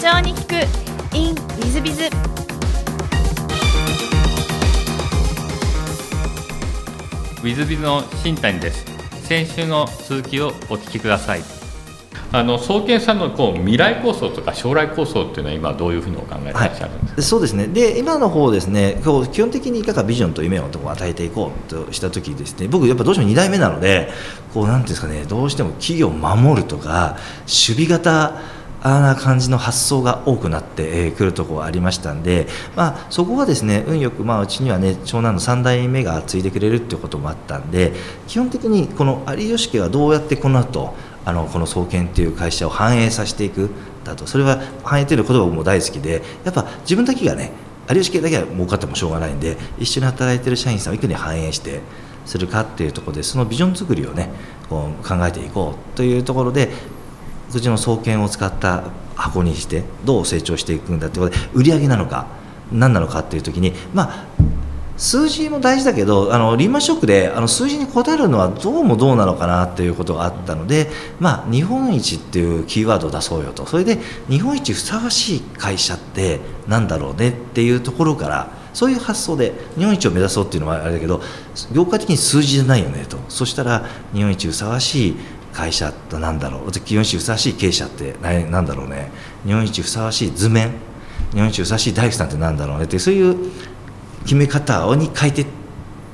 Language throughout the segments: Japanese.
長に聞く in ウィズビズ。ウィズビズの新谷です。先週の続きをお聞きください。あの総研さんのこう未来構想とか将来構想っていうのは今どういうふうにお考えていらっしゃるんですか、はい、そうですね。で今の方ですねこう基本的にいかがビジョンと夢を与えていこうとした時ですね。僕やっぱどうしても2代目なのでこうなんていうんですかねどうしても企業を守るとか守備型あな感じの発想が多くなってくるところがありましたんで、まあ、そこはですね運よく、まあ、うちにはね長男の3代目が継いでくれるっていうこともあったんで基本的にこの有吉家はどうやってこの後あのこの創建っていう会社を反映させていくだとそれは反映という言葉も大好きでやっぱ自分だけがね有吉家だけは儲かってもしょうがないんで一緒に働いてる社員さんをいかに反映してするかっていうところでそのビジョン作りをねこう考えていこうというところでうちの総研を使った箱にしてどう成長していくんだってことで売り上げなのか何なのかっていう時にまあ数字も大事だけどあのリーマンショックであの数字に答えるのはどうもどうなのかなっていうことがあったので、まあ、日本一っていうキーワードを出そうよと。それで日本一ふさわしい会社ってなんだろうねっていうところからそういう発想で日本一を目指そうっていうのはあれだけど業界的に数字じゃないよねと。そしたら日本一ふさわしい会社ってなんだろう。日本一ふさわしい経営者ってなんだろうね。日本一ふさわしい図面。日本一ふさわしい大工さんってなんだろうね。ってそういう決め方に変えていっ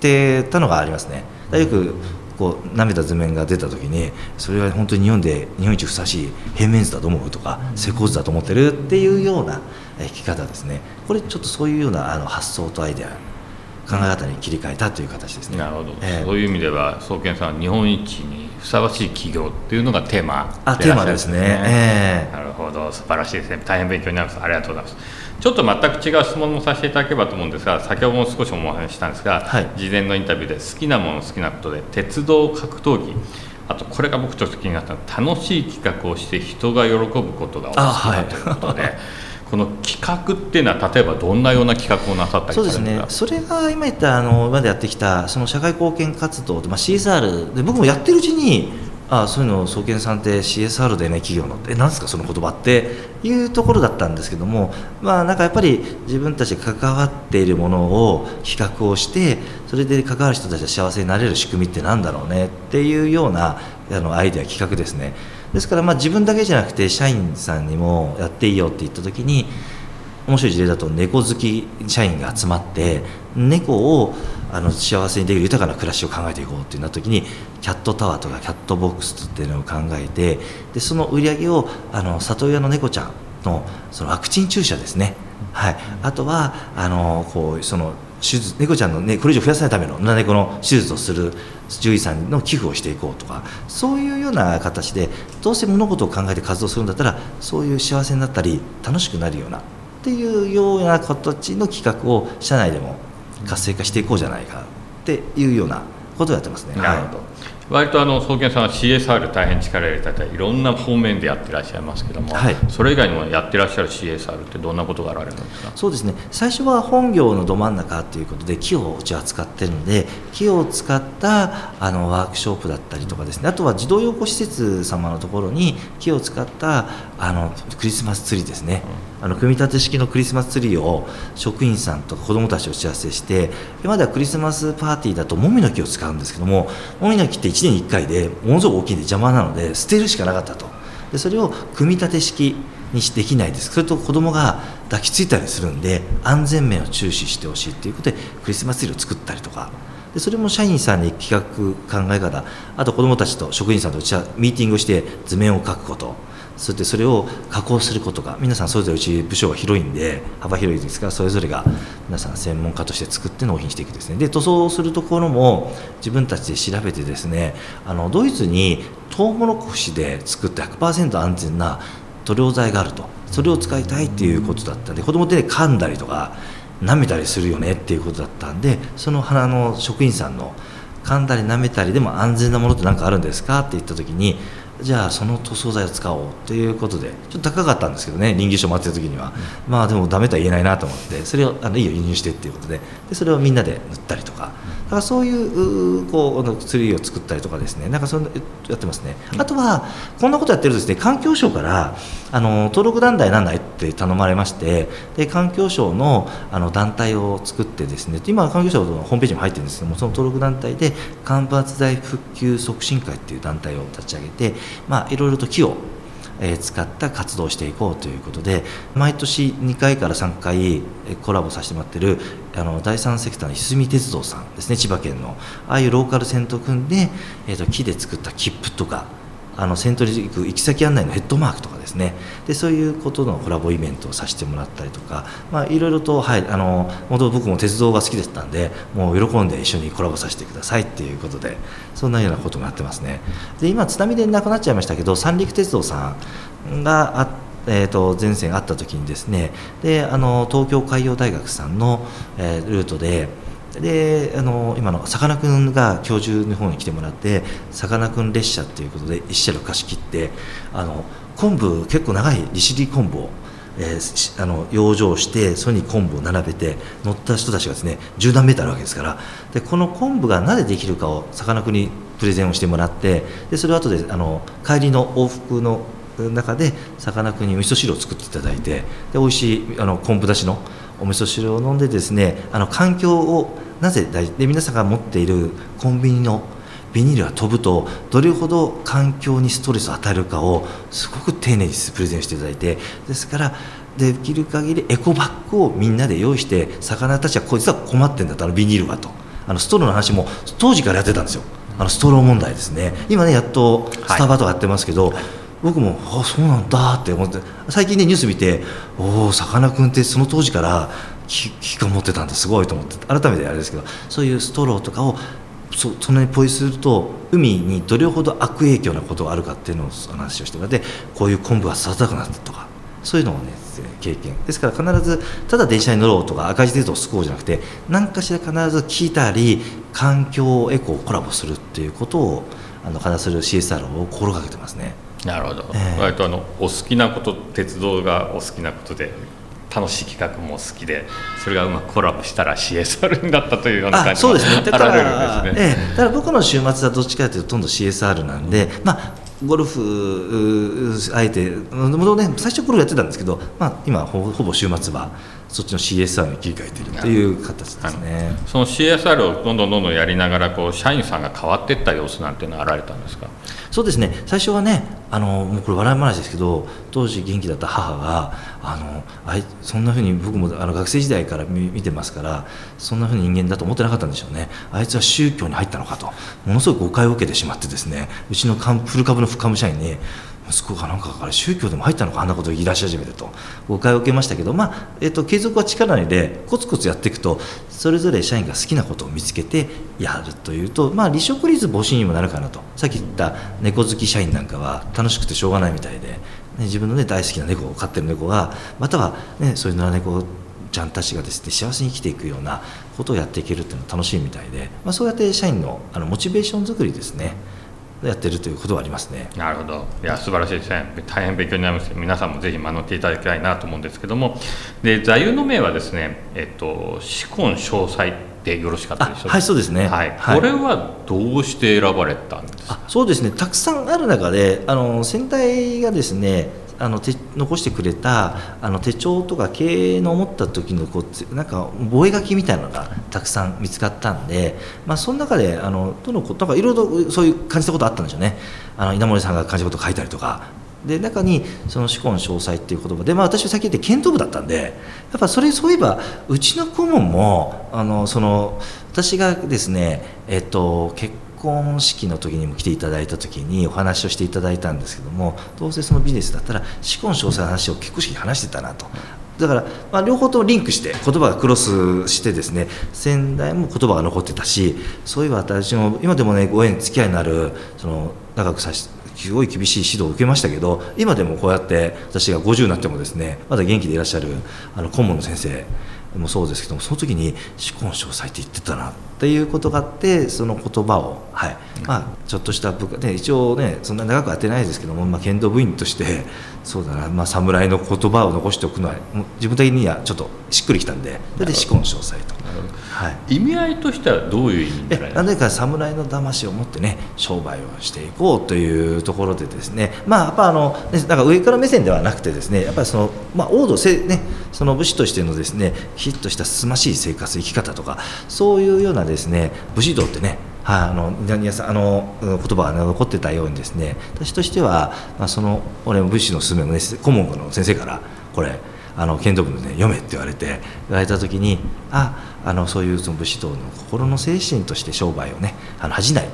てたのがありますね。よくこう舐めた図面が出た時にそれは本当に日本で日本一ふさわしい平面図だと思うとか施工図だと思ってるっていうような生き方ですね。これちょっとそういうようなあの発想とアイデア考え方に切り替えたという形ですね。なるほど、えー、そういう意味では総研さんは日本一にふさわしい企業っていうのがテーマで、あテーマですね、えー、なるほど。素晴らしいですね。大変勉強になります。ありがとうございます。ちょっと全く違う質問もさせていただければと思うんですが先ほども少しお話ししたんですが、はい、事前のインタビューで好きなもの好きなことで鉄道格闘技。あとこれが僕ちょっと気になった楽しい企画をして人が喜ぶことがお好きだということで。この企画っていうのは例えばどんなような企画をなさったりそうですね。それが今言ったあの今までやってきたその社会貢献活動まあ、CSR で僕もやってるうちにああそういうのを総研さんって CSR でね企業のえなんですかその言葉っていうところだったんですけどもまあなんかやっぱり自分たちが関わっているものを企画をしてそれで関わる人たちが幸せになれる仕組みってなんだろうねっていうようなあのアイデア企画ですね。ですからまあ自分だけじゃなくて社員さんにもやっていいよって言った時に面白い事例だと猫好き社員が集まって猫をあの幸せにできる豊かな暮らしを考えていこうってなった時にキャットタワーとかキャットボックスっていうのを考えてでその売り上げをあの里親の猫ちゃんのそのワクチン注射ですね、はい、あとはあのこうその手術猫ちゃんの、ね、これ以上増やさないための野良猫の手術をする獣医さんの寄付をしていこうとかそういうような形でどうせ物事を考えて活動するんだったらそういう幸せになったり楽しくなるようなっていうような形の企画を社内でも活性化していこうじゃないかっていうようなことをやってますね。なるほど、はい割とあの総研さんは CSR 大変力を入れたりいろんな方面でやってらっしゃいますけども、はい、それ以外にもやってらっしゃる CSR ってどんなことがあられるんですか？そうですね。最初は本業のど真ん中ということで木をうちは使ってるので木を使ったあのワークショップだったりとかですね。あとは児童養護施設様のところに木を使ったあのクリスマスツリーですね、うん、あの組み立て式のクリスマスツリーを職員さんと子どもたちを打ち合わせして今まではクリスマスパーティーだともみの木を使うんですけどももみの木って1年に1回でものすごく大きいんで邪魔なので捨てるしかなかったと。でそれを組み立て式にできないです。それと子供が抱きついたりするんで安全面を注視してほしいということでクリスマスツリーを作ったりとか。でそれも社員さんに企画考え方。あと子どもたちと職員さんとミーティングをして図面を描くこと。そしてそれを加工することが皆さんそれぞれうち部署が広いんで幅広いですからそれぞれが皆さん専門家として作って納品していくですね。で塗装するところも自分たちで調べてですねあのドイツにトウモロコシで作って100%安全な塗料剤があると。それを使いたいっていうことだったんで子供手で噛んだりとか舐めたりするよねっていうことだったんでその花の職員さんの噛んだり舐めたりでも安全なものって何かあるんですか？って言った時にじゃあその塗装剤を使おうということでちょっと高かったんですけどね臨議書待ってる時には、うん、まあでもダメとは言えないなと思ってそれをあのいいよ輸入してっていうことで。でそれをみんなで塗ったりとか。だからそういうこうツリーを作ったりとかですね。なんかそやってますね、あとはこんなことやってるとですね環境省からあの登録団体なんないって頼まれましてで環境省のあの団体を作ってですね今環境省のホームページも入ってるんですけどもその登録団体で間伐材復旧促進会っていう団体を立ち上げてまあいろいろと木を使った活動をしていこうということで毎年2回から3回コラボさせてもらってるあの第三セクターのいすみ鉄道さんですね千葉県の。ああいうローカル線と組んで、えー、と木で作った切符とかあの先頭に行く行き先案内のヘッドマークとかですね。でそういうことのコラボイベントをさせてもらったりとか、まあ、いろいろと、はい、あの元僕も鉄道が好きでしたんでもう喜んで一緒にコラボさせてくださいっていうことでそんなようなことがやってますね。で今津波でなくなっちゃいましたけど三陸鉄道さんがあってえーと、前線あった時にですねであの東京海洋大学さんの、えー、ルートでであの今のさかなクンが教授の方に来てもらってさかなクン列車っていうことで一車両貸し切ってあの昆布結構長い利尻昆布を、えー、あの養生してそれに昆布を並べて乗った人たちがですね10何メートルあるわけですから。でこの昆布がなぜできるかをさかなクンにプレゼンをしてもらってでそれを後であの帰りの往復の中でさかなクンに味噌汁を作っていただいてで美味しいあの昆布だしのお味噌汁を飲んでですねあの環境をなぜ大事で皆さんが持っているコンビニのビニールが飛ぶとどれほど環境にストレスを与えるかをすごく丁寧にプレゼンしていただいてですからできる限りエコバッグをみんなで用意して魚たちはこいつは困ってんだとあのビニールはと。あのストローの話も当時からやってたんですよ。あのストロー問題ですね。今ねやっとスタバとかやってますけど、はい僕もあそうなんだって思って最近ねニュース見ておおさかなクンってその当時から危機感持ってたんですごいと思って改めてあれですけどそういうストローとかをそそんなにポイすると海にどれほど悪影響なことがあるかっていうのを話をしてもらってこういう昆布が育たなくなったとかそういうのをね経験ですから必ずただ電車に乗ろうとか赤字鉄道を救おうじゃなくて何かしら必ず聞いたり環境エコをコラボするっていうことをあの必ずする CSR を心がけてますね。なるほど、えー、割とあのお好きなこと鉄道がお好きなことで楽しい企画も好きでそれがうまくコラボしたら CSR になったというような感じが、ね、あられるんですね。ええ、だから僕の週末はどっちかというとほとんど CSR なんで、まあ、ゴルフあえてもね最初ゴルフやってたんですけど、まあ、今ほぼ週末はそっちの CSR に切り替えているという形ですね。その CSR をどんどんどんどんやりながらこう社員さんが変わっていった様子なんていうのはあられたんですか？そうですね。最初はねあのもうこれ笑い話ですけど当時元気だった母があのあいそんなふうに僕もあの学生時代から見てますからそんなふうに人間だと思ってなかったんでしょうね。あいつは宗教に入ったのかとものすごく誤解を受けてしまってですねうちのフル株の副株社員に息子がなんかから宗教でも入ったのかあんなこと言い出し始めてと。誤解を受けましたけど、まあえーと、継続は力なりでコツコツやっていくとそれぞれ社員が好きなことを見つけてやるというと、まあ、離職率防止にもなるかなと。さっき言った猫好き社員なんかは楽しくてしょうがないみたいで、ね、自分の、ね、大好きな猫を飼ってる猫がまたは、ね、そういう野良猫ちゃんたちがですね幸せに生きていくようなことをやっていけるっていうのは楽しいみたいで、まあ、そうやって社員のあのモチベーション作りですね。やってるということはありますね。なるほど。いや素晴らしいですね。大変勉強になります皆さんもぜひ学んでいただきたいなと思うんですけども、で座右の銘はですね、えっと死根詳細でよろしかったでしょうか？はい、そうですね。はい。これはどうして選ばれたんですか？そうですね。たくさんある中で、あの先代がですね。あの残してくれたあの手帳とか経営の思った時のこうなんか覚書みたいなのがたくさん見つかったんで、まあ、その中であのどのことかいろいろそういう感じたことあったんでしょうね。あの稲森さんが感じたこと書いたりとか。で中にその「思考の詳細」っていう言葉で、まあ、私は先言って剣道部だったんでやっぱそれそういえばうちの顧問もあのその私がですね、えっと、結婚式の時にも来ていただいた時にお話をしていただいたんですけどもどうせそのビジネスだったら死婚詳細の話を結婚式に話してたなと。だから、まあ、両方ともリンクして言葉がクロスしてですね先代も言葉が残ってたしそういえば私も今でもねご縁付き合いのあるその長くさしすごい厳しい指導を受けましたけど今でもこうやって私が50になってもですねまだ元気でいらっしゃるあの顧問の先生もそうですけどもその時に「思考詳細」って言ってたなっていうことがあってその言葉を、はいまあ、ちょっとした部下で一応ねそんな長くやってないですけども、まあ、剣道部員としてそうだな、まあ、侍の言葉を残しておくのは自分的にはちょっとしっくりきたんでそれで「思考詳細」と。はい、意味合いとしてはどういう意味えなぜか？侍の魂を持ってね商売をしていこうというところでですね。まあやっぱあのなんか上から目線ではなくてですねやっぱりその、まあ、王道せ、ね、その武士としてのですねきちっとしたすましい生活生き方とかそういうようなですね武士道ってねはい、あの皆さんあの言葉が残ってたようにですね私としては、まあ、その俺も武士のすすめもね顧問の先生からこれあの剣道部で、ね、読めって言われて言われた時にああのそういうその武士道の心の精神として商売をねあの恥じない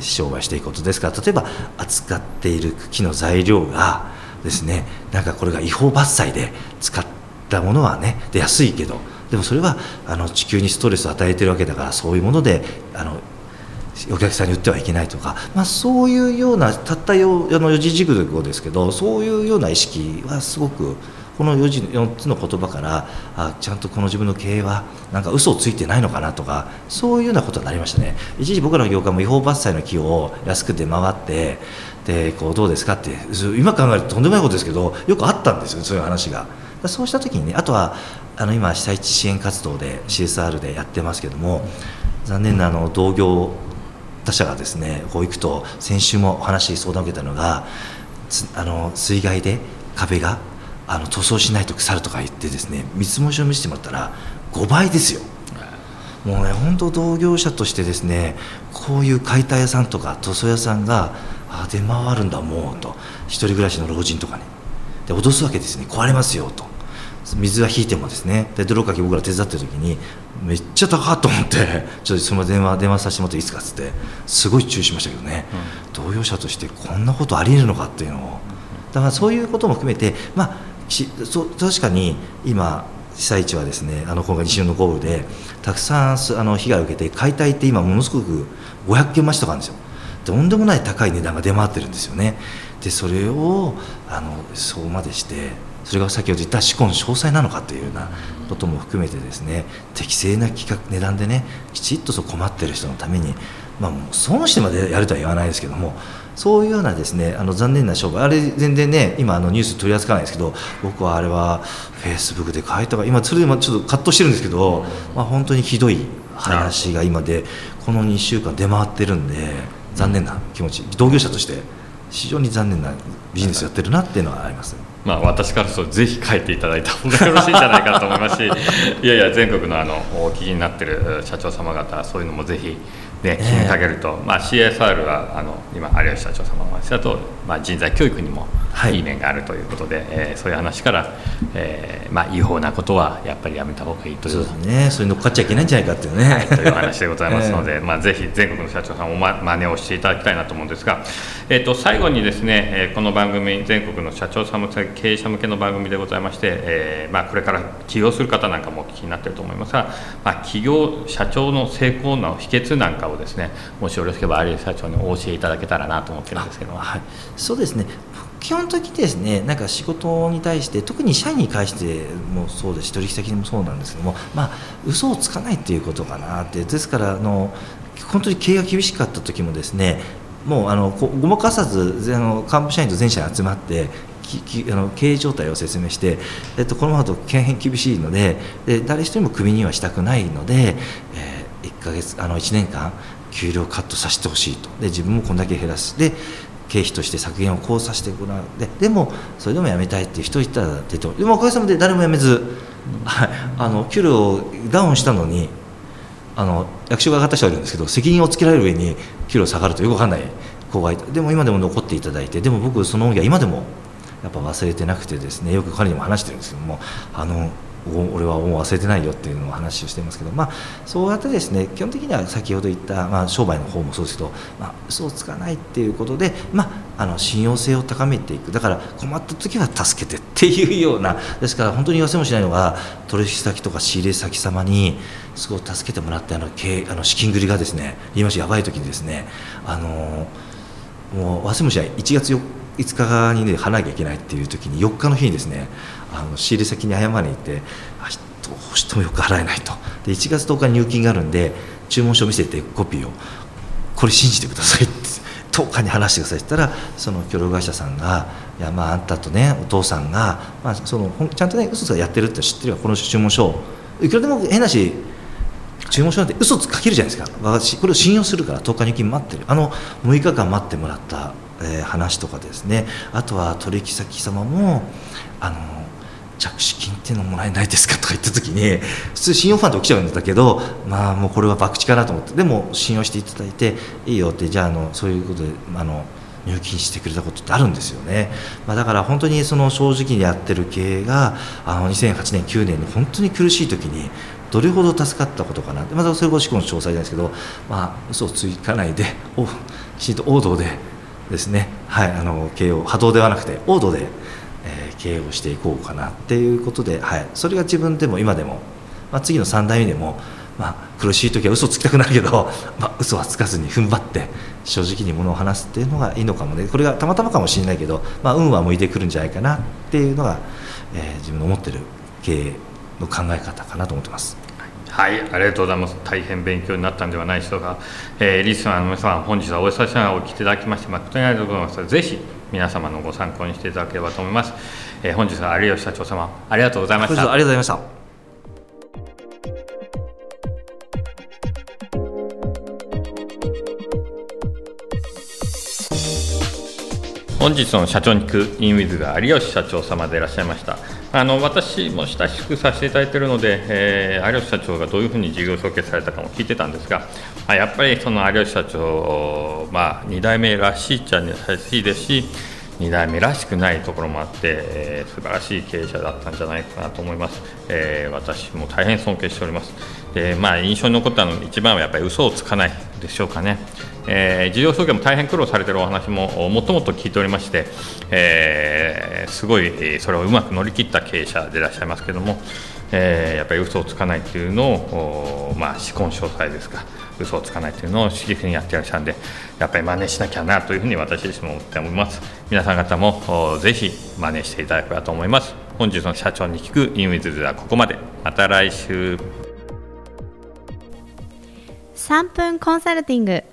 商売していくことですか。ら例えば扱っている木の材料がですねなんかこれが違法伐採で使ったものはねで安いけどでもそれはあの地球にストレスを与えてるわけだからそういうものであのお客さんに売ってはいけないとか、まあ、そういうようなたったよあの四字熟語ですけどそういうような意識はすごくこの 4, 字4つの言葉からあちゃんとこの自分の経営はなんか嘘をついてないのかなとかそういうようなことになりましたね。一時僕らの業界も違法伐採の木を安く出回ってでこうどうですかって今考えるととんでもないことですけどよくあったんですよそういう話が。そうした時にねあとはあの今被災地支援活動で CSR でやってますけども残念なあの同業他社がですねこう行くと先週もお話相談を受けたのがあの水害で壁があの塗装しないと腐るとか言ってですね見積もりを見せてもらったら5倍ですよ。もうね本当同業者としてですねこういう解体屋さんとか塗装屋さんがあ出回るんだもうと。一人暮らしの老人とかねで脅すわけですね。壊れますよと。水が引いてもですね。で泥かき僕ら手伝ってる時にめっちゃ高っと思ってちょっとその電話電話させてもらっていいですかっつってすごい注意しましたけどね、うん、同業者としてこんなことありえるのかっていうのを。だからそういうことも含めてまあしそ確かに今被災地はですねあの今回西日本の豪雨でたくさんあの被害を受けて解体って今ものすごく500件増しとかあるんですよ。とんでもない高い値段が出回ってるんですよね。でそれをあのそうまでしてそれが先ほど言った思考の詳細なのかというようなことも含めてですね適正な企画値段でねきちっとそう困ってる人のためにまあもう損してまでやるとは言わないですけどもそういうようなですねあの残念な商売あれ全然ね今あのニュース取り扱わないですけど僕はあれはフェイスブックで書いたか今それでもちょっと葛藤してるんですけど、まあ、本当にひどい話が今でこの2週間出回ってるんで残念な気持ち同業者として非常に残念なビジネスやってるなっていうのはあります。まあ、私からするとぜひ書いていただいた方がよろしいんじゃないかと思いますしいやいや全国のあのお聞きになってる社長様方そういうのもぜひね、気にかけると、まあ、CSR はあの今有吉社長様の話だと、まあ、人材教育にもい。い面があるということで、はい、えー、そういう話から、えーまあ、違法なことはやっぱりやめた方がいいというそうですね。それ乗っかっちゃいけないんじゃないかっていうね、はい、という話でございますので、えー、まあ、ぜひ全国の社長さんもま真似をしていただきたいなと思うんですが、えーと、最後にですね、えー、この番組全国の社長さん向け経営者向けの番組でございまして、えーまあ、これから起業する方なんかもお聞きになっていると思いますが、まあ、起業社長の成功の秘訣なんかをですね。もしよろしければ有吉社長にお教えいただけたらなと思ってるんですけど。はい、そうですね。基本的にですねなんか仕事に対して特に社員に対してもそうですし取引先でもそうなんですけどもまあ嘘をつかないっていうことかなって。ですからあの本当に経営が厳しかった時もですねもうあのごまかさずあの幹部社員と全社集まってきあの経営状態を説明して、えっと、このままだと大変厳しいのでで誰一人もクビにはしたくないので、えー、1ヶ月あの1年間給料カットさせてほしいと。で自分もこんだけ減らす。で経費として削減をこうさせてもらう。ででもそれでも辞めたいっていう人いたら出てでもおかげさまで誰も辞めず、はい、あの給料をダウンしたのにあの役所が上がった人がいるんですけど責任をつけられる上に給料下がるとよく分かんない。子がいたでも今でも残っていただいてでも僕その恩義は今でもやっぱ忘れてなくてですねよく彼にも話してるんですけどもあの俺はもう忘れてないよっていうのを話をしてますけど、まあ、そうやってですね基本的には先ほど言った、まあ、商売の方もそうですけど、まあ、嘘をつかないっていうことで、まあ、あの信用性を高めていく。だから困った時は助けてっていうようなですから本当に言わせもしないのが取引先とか仕入れ先様にすごい助けてもらってあの経あの資金繰りがですね言いましやばい時にですねあのもう忘れもしない。1月4 5日にね払わなきゃいけないっていう時に4日の日にですねあの仕入れ先に謝りに行ってどうしてもよく払えないと。で1月10日に入金があるんで注文書を見せてコピーをこれ信じてくださいって10日に話してくださいって言ったらその協力会社さんが「いやまああんたとねお父さんが、まあ、そのちゃんとね嘘つかやってるって知ってるよ。この注文書。いくらでも変なし注文書なんて嘘つかけるじゃないですか。私これを信用するから10日入金待ってる。あの6日間待ってもらった、えー、話とかですね。あとは取引先様もあの着手金っていうのもらえないですかとか言った時に普通信用ファンド起きちゃうんだけどまあもうこれは博打かなと思ってでも信用していただいていいよってじゃああのそういうことであの入金してくれたことってあるんですよね、まあ、だから本当にその正直にやってる経営があの2008年9年に本当に苦しい時にどれほど助かったことかなまたそれこそ思考の詳細なんですけどまあ嘘をついかないでおきちんと王道でですね、はい、あの経営を波動ではなくて王道で、経営をしていこうかなっていうことで、はい、それが自分でも今でも、まあ、次の3代目でも、まあ、苦しい時は嘘つきたくなるけど、まあ、嘘はつかずに踏ん張って正直にものを話すっていうのがいいのかもねこれがたまたまかもしれないけど、まあ、運は向いてくるんじゃないかなっていうのが、えー、自分の思ってる経営の考え方かなと思ってます。はい、ありがとうございます。大変勉強になったんではないでしょうか。えー、リスナーの皆さん、本日はお久しぶりにお聞きいただきまして、誠にありがとうございます。ぜひ皆様のご参考にしていただければと思います。えー、本日は有吉社長様、ありがとうございました。ありがとうございました。本日の社長に聞くインウィズが有吉社長様でいらっしゃいましたあの私も親しくさせていただいているので、えー、有吉社長がどういうふうに事業承継されたかも聞いてたんですが、あ、やっぱりその有吉社長、まあ、2代目らしいっちゃらしいですし2代目らしくないところもあって、えー、素晴らしい経営者だったんじゃないかなと思います、えー、私も大変尊敬しております。で、まあ、印象に残ったの一番はやっぱり嘘をつかない。でしょうかね、えー、事業承継も大変苦労されているお話ももっともっと聞いておりまして、えー、すごいそれをうまく乗り切った経営者でいらっしゃいますけども、えー、やっぱり嘘をつかないっていうのを、まあ、思考詳細ですか。嘘をつかないというのを刺激にやってらっしゃるんでやっぱり真似しなきゃなというふうに私自身も思っております。皆さん方もぜひ真似していただければと思います。本日の社長に聞くインウィズではここまで。また来週。3分コンサルティング w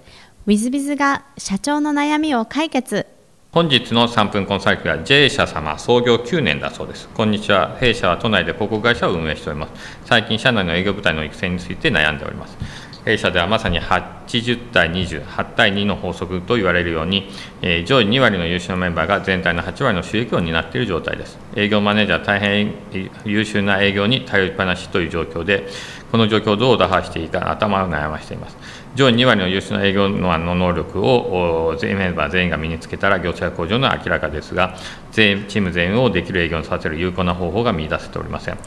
i z b i z が社長の悩みを解決本日の3分コンサルティングは J 社様創業9年だそうです。こんにちは。弊社は都内で広告会社を運営しております。最近社内の営業部隊の育成について悩んでおります。弊社ではまさに80対28対2の法則と言われるように、え、上位2割の優秀なメンバーが全体の8割の収益を担っている状態です。営業マネージャー大変優秀な営業に頼りっぱなしという状況で、この状況をどう打破していいか頭を悩ましています。上位2割の優秀な営業の能力を全員メンバー全員が身につけたら業績向上の明らかですが、全チーム全員をできる営業にさせる有効な方法が見出せておりません。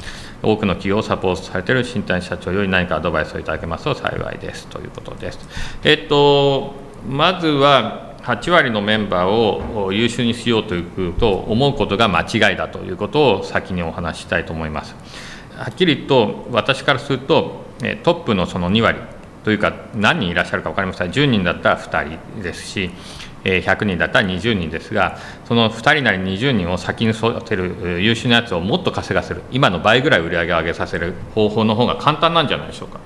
多くの企業をサポートされている新谷社長より何かアドバイスをいただけますと幸いですということです。えっと、まずは8割のメンバーを優秀にしようというと思うことが間違いだということを先にお話ししたいと思います。はっきりと私からするとトップのその2割というか何人いらっしゃるか分かりません。10人だったら2人ですし100人だったら20人ですがその2人なり20人を先に育てる優秀なやつをもっと稼がせる今の倍ぐらい売り上げを上げさせる方法の方が簡単なんじゃないでしょうか。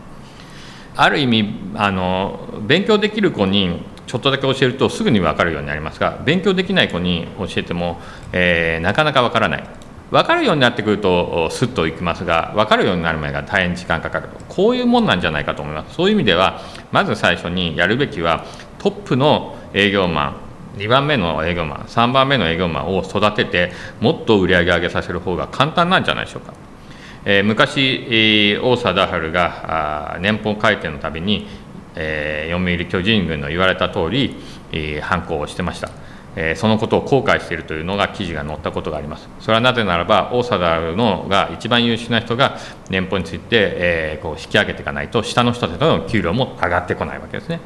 ある意味あの勉強できる子にちょっとだけ教えるとすぐに分かるようになりますが勉強できない子に教えても、えー、なかなか分からない。分かるようになってくるとすっといきますが分かるようになるまでが大変時間かかると。こういうもんなんじゃないかと思います。そういう意味ではまず最初にやるべきはトップの営業マン2番目の営業マン3番目の営業マンを育ててもっと売り上げ上げさせる方が簡単なんじゃないでしょうか、えー、昔、えー、王貞治があ年俸改定のたびに、えー、読売巨人軍の言われた通り、えー、反抗をしてました。えそのことを後悔しているというのが記事が載ったことがあります。それはなぜならば、大貞のが一番優秀な人が年俸について、えこう引き上げていかないと、下の人たちの給料も上がってこないわけですね。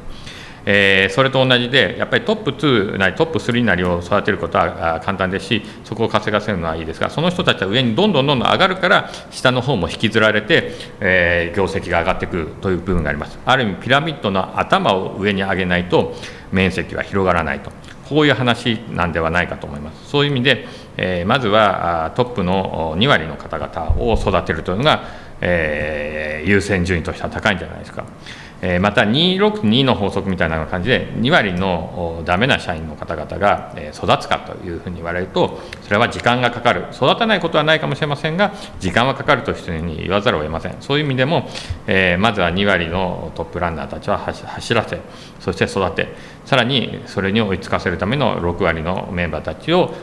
えー、それと同じで、やっぱりトップ2なりトップ3なりを育てることは簡単ですし、そこを稼がせるのはいいですが、その人たちは上にどんどんどんどん上がるから、下の方も引きずられて、えー、業績が上がってくるという部分があります。ある意味、ピラミッドの頭を上に上げないと、面積は広がらないと。こういう話なんではないかと思います。そういう意味で、えー、まずはトップの2割の方々を育てるというのが、えー、優先順位としては高いんじゃないですか。えまた262の法則みたいな感じで2割のダメな社員の方々が育つかというふうに言われるとれは時間がかかる。育たないことはないかもしれませんが時間はかかるというふうに言わざるを得ません。そういう意味でも、えまずは2割のトップランナーたちは走らせそして育て。さらにそれに追いつかせるための6割のメンバーたちを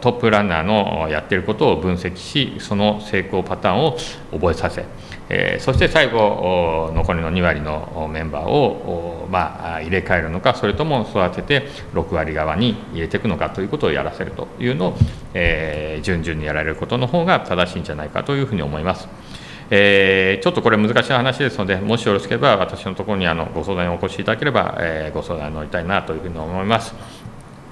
トップランナーのやっていることを分析しその成功パターンを覚えさせ。え、そして最後残りの2割のメンバーを、まあ、入れ替えるのかそれとも育てて6割側に入れていくのかということをやらせるというのを、えー、順々にやられることの方が正しいんじゃないかというふうに思います。えー、ちょっとこれ難しい話ですのでもしよろしければ私のところにあのご相談にお越しいただければ、えー、ご相談に乗りたいなというふうに思います。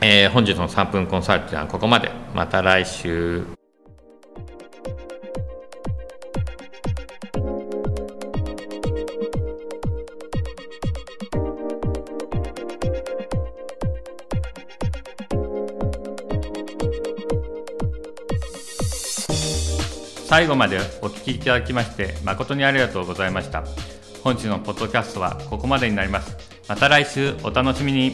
えー、本日の3分コンサルティングはここまでまた来週最後までお聞きいただきまして誠にありがとうございました。本日のポッドキャストはここまでになります。また来週お楽しみに。